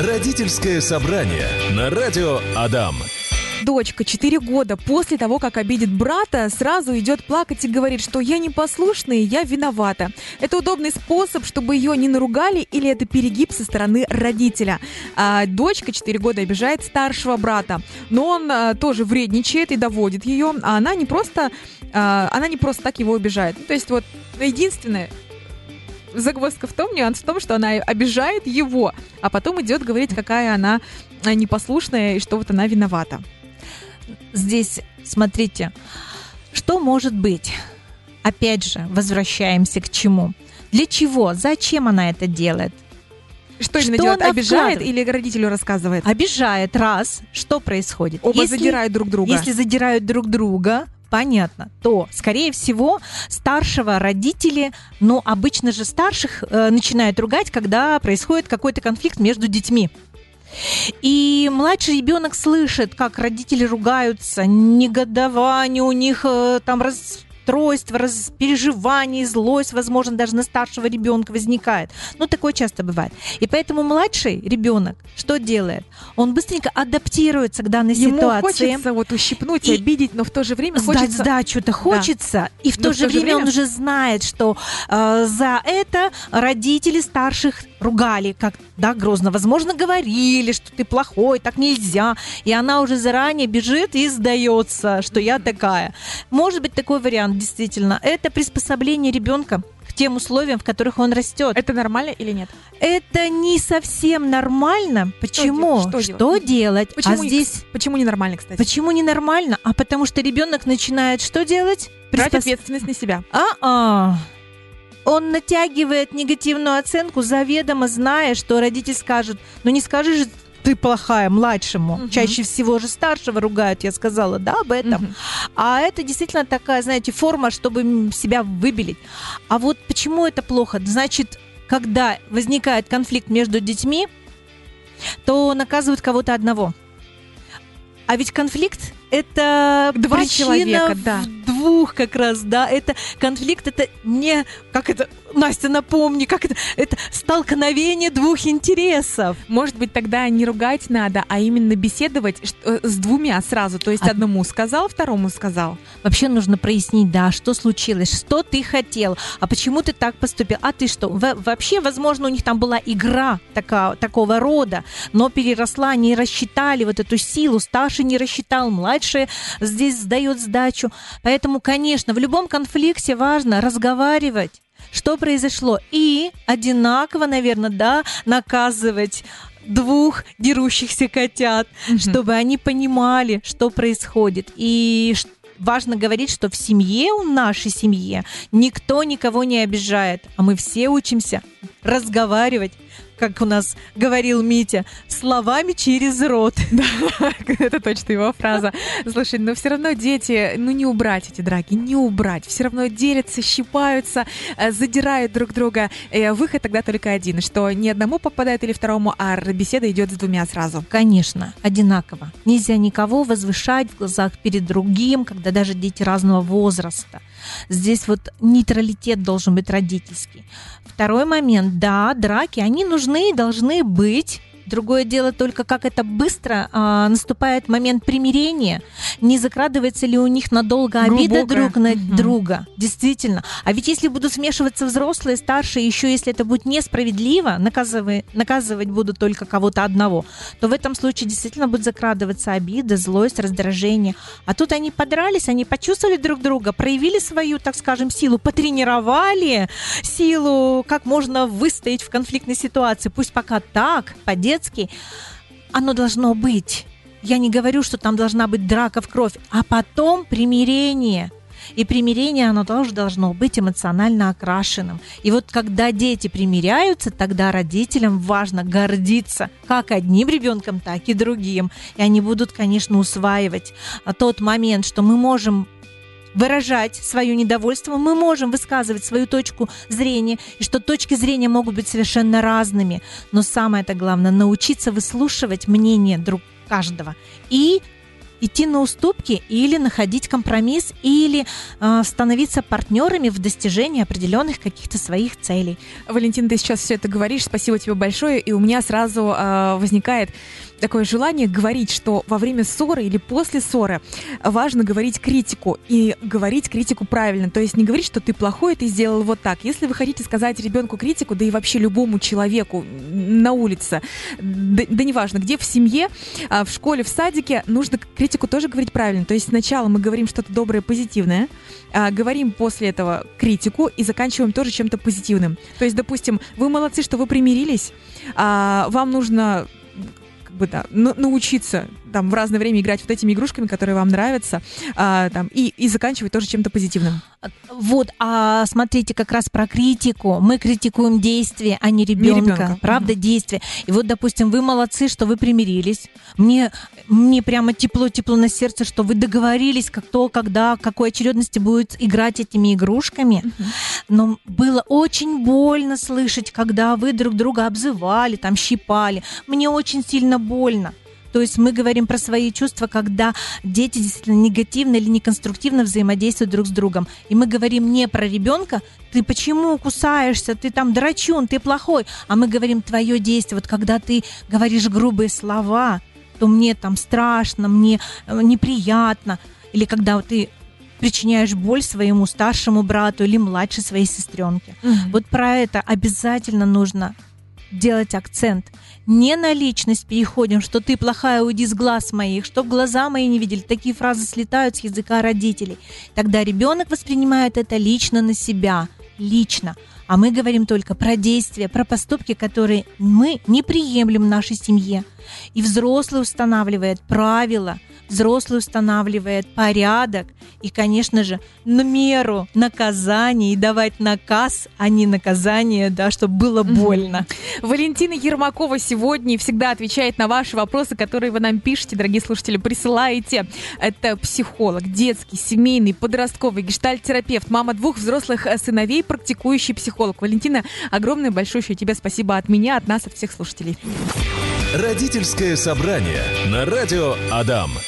Родительское собрание на радио Адам. Дочка 4 года после того, как обидит брата, сразу идет плакать и говорит, что я непослушная, я виновата. Это удобный способ, чтобы ее не наругали или это перегиб со стороны родителя. А дочка 4 года обижает старшего брата, но он а, тоже вредничает и доводит ее, а она не просто, а, она не просто так его обижает. Ну, то есть вот единственное, загвоздка в том, нюанс в том, что она обижает его, а потом идет говорить, какая она а, непослушная и что вот она виновата здесь, смотрите, что может быть? Опять же, возвращаемся к чему? Для чего? Зачем она это делает? Что именно что делает? Обижает или родителю рассказывает? Обижает, раз. Что происходит? Оба если, задирают друг друга. Если задирают друг друга, понятно, то, скорее всего, старшего родители, ну, обычно же старших э, начинают ругать, когда происходит какой-то конфликт между детьми. И младший ребенок слышит, как родители ругаются, негодование у них э, там раз расстройство, раз, переживание, злость, возможно, даже на старшего ребенка возникает. Ну, такое часто бывает. И поэтому младший ребенок что делает? Он быстренько адаптируется к данной Ему ситуации. хочется вот ущипнуть, и обидеть, но в то же время сдать хочется... сдачу-то хочется, да. и в то, в же, то время же время он уже знает, что э, за это родители старших ругали, как, да, грозно, возможно, говорили, что ты плохой, так нельзя, и она уже заранее бежит и сдается, что я такая. Может быть такой вариант, действительно. Это приспособление ребенка к тем условиям, в которых он растет. Это нормально или нет? Это не совсем нормально. Почему? Что, что, что делать? Почему, а здесь почему не нормально, кстати? Почему не нормально? А потому что ребенок начинает что делать? Приспос... Брать ответственность на себя. А-а он натягивает негативную оценку, заведомо зная, что родитель скажет, ну не скажи же ты плохая младшему. Угу. Чаще всего же старшего ругают, я сказала, да, об этом. Угу. А это действительно такая, знаете, форма, чтобы себя выбелить. А вот почему это плохо? Значит, когда возникает конфликт между детьми, то наказывают кого-то одного. А ведь конфликт это два причина человека, да. двух как раз, да. Это конфликт, это не как это Настя, напомни, как это, это столкновение двух интересов. Может быть, тогда не ругать надо, а именно беседовать э, с двумя сразу. То есть а... одному сказал, второму сказал. Вообще нужно прояснить, да, что случилось, что ты хотел, а почему ты так поступил, а ты что? Во вообще, возможно, у них там была игра такая, такого рода, но переросла, не рассчитали вот эту силу, старший не рассчитал, младший здесь сдает сдачу. Поэтому, конечно, в любом конфликте важно разговаривать что произошло. И одинаково, наверное, да, наказывать двух дерущихся котят, mm-hmm. чтобы они понимали, что происходит. И важно говорить, что в семье, у нашей семье, никто никого не обижает, а мы все учимся разговаривать как у нас говорил Митя, словами через рот. Да, это точно его фраза. Слушай, но все равно дети, ну не убрать эти драки, не убрать. Все равно делятся, щипаются, э, задирают друг друга. Э, выход тогда только один, что ни одному попадает или второму, а беседа идет с двумя сразу. Конечно, одинаково. Нельзя никого возвышать в глазах перед другим, когда даже дети разного возраста. Здесь вот нейтралитет должен быть родительский. Второй момент, да, драки, они нужны и должны быть Другое дело только, как это быстро а, наступает момент примирения. Не закрадывается ли у них надолго обида друг на угу. друга? Действительно. А ведь если будут смешиваться взрослые, старшие, еще если это будет несправедливо, наказывать, наказывать будут только кого-то одного, то в этом случае действительно будет закрадываться обида, злость, раздражение. А тут они подрались, они почувствовали друг друга, проявили свою, так скажем, силу, потренировали силу, как можно выстоять в конфликтной ситуации. Пусть пока так, по-детски, детский, оно должно быть. Я не говорю, что там должна быть драка в кровь, а потом примирение. И примирение, оно тоже должно быть эмоционально окрашенным. И вот когда дети примиряются, тогда родителям важно гордиться как одним ребенком, так и другим. И они будут, конечно, усваивать тот момент, что мы можем выражать свое недовольство, мы можем высказывать свою точку зрения, и что точки зрения могут быть совершенно разными. Но самое это главное, научиться выслушивать мнение друг каждого и идти на уступки или находить компромисс, или э, становиться партнерами в достижении определенных каких-то своих целей. Валентин, ты сейчас все это говоришь, спасибо тебе большое, и у меня сразу э, возникает такое желание говорить, что во время ссоры или после ссоры важно говорить критику и говорить критику правильно. То есть не говорить, что ты плохой, ты сделал вот так. Если вы хотите сказать ребенку критику, да и вообще любому человеку на улице, да, да неважно, где в семье, а, в школе, в садике, нужно критику тоже говорить правильно. То есть сначала мы говорим что-то доброе, позитивное, а, говорим после этого критику и заканчиваем тоже чем-то позитивным. То есть, допустим, вы молодцы, что вы примирились, а, вам нужно бы, да, научиться там в разное время играть вот этими игрушками, которые вам нравятся, а, там, и, и заканчивать тоже чем-то позитивным. Вот, а смотрите, как раз про критику. Мы критикуем действия, а не ребенка. Не ребенка. Правда, mm-hmm. действия. И вот, допустим, вы молодцы, что вы примирились. Мне, мне прямо тепло-тепло на сердце, что вы договорились, кто, когда, какой очередности будет играть этими игрушками. Mm-hmm. Но было очень больно слышать, когда вы друг друга обзывали, там, щипали. Мне очень сильно больно. То есть мы говорим про свои чувства, когда дети действительно негативно или неконструктивно взаимодействуют друг с другом. И мы говорим не про ребенка, ты почему кусаешься, ты там драчун, ты плохой. А мы говорим твое действие. Вот когда ты говоришь грубые слова, то мне там страшно, мне э, неприятно. Или когда ты причиняешь боль своему старшему брату или младшей своей сестренке. Угу. Вот про это обязательно нужно делать акцент. Не на личность переходим, что ты плохая, уйди с глаз моих, что глаза мои не видели. Такие фразы слетают с языка родителей. Тогда ребенок воспринимает это лично на себя, лично. А мы говорим только про действия, про поступки, которые мы не приемлем в нашей семье. И взрослый устанавливает правила – взрослый устанавливает порядок и, конечно же, на меру наказания и давать наказ, а не наказание, да, чтобы было больно. Валентина Ермакова сегодня всегда отвечает на ваши вопросы, которые вы нам пишете, дорогие слушатели, присылаете. Это психолог, детский, семейный, подростковый, гештальт-терапевт, мама двух взрослых сыновей, практикующий психолог. Валентина, огромное большое тебе спасибо от меня, от нас, от всех слушателей. Родительское собрание на радио Адам.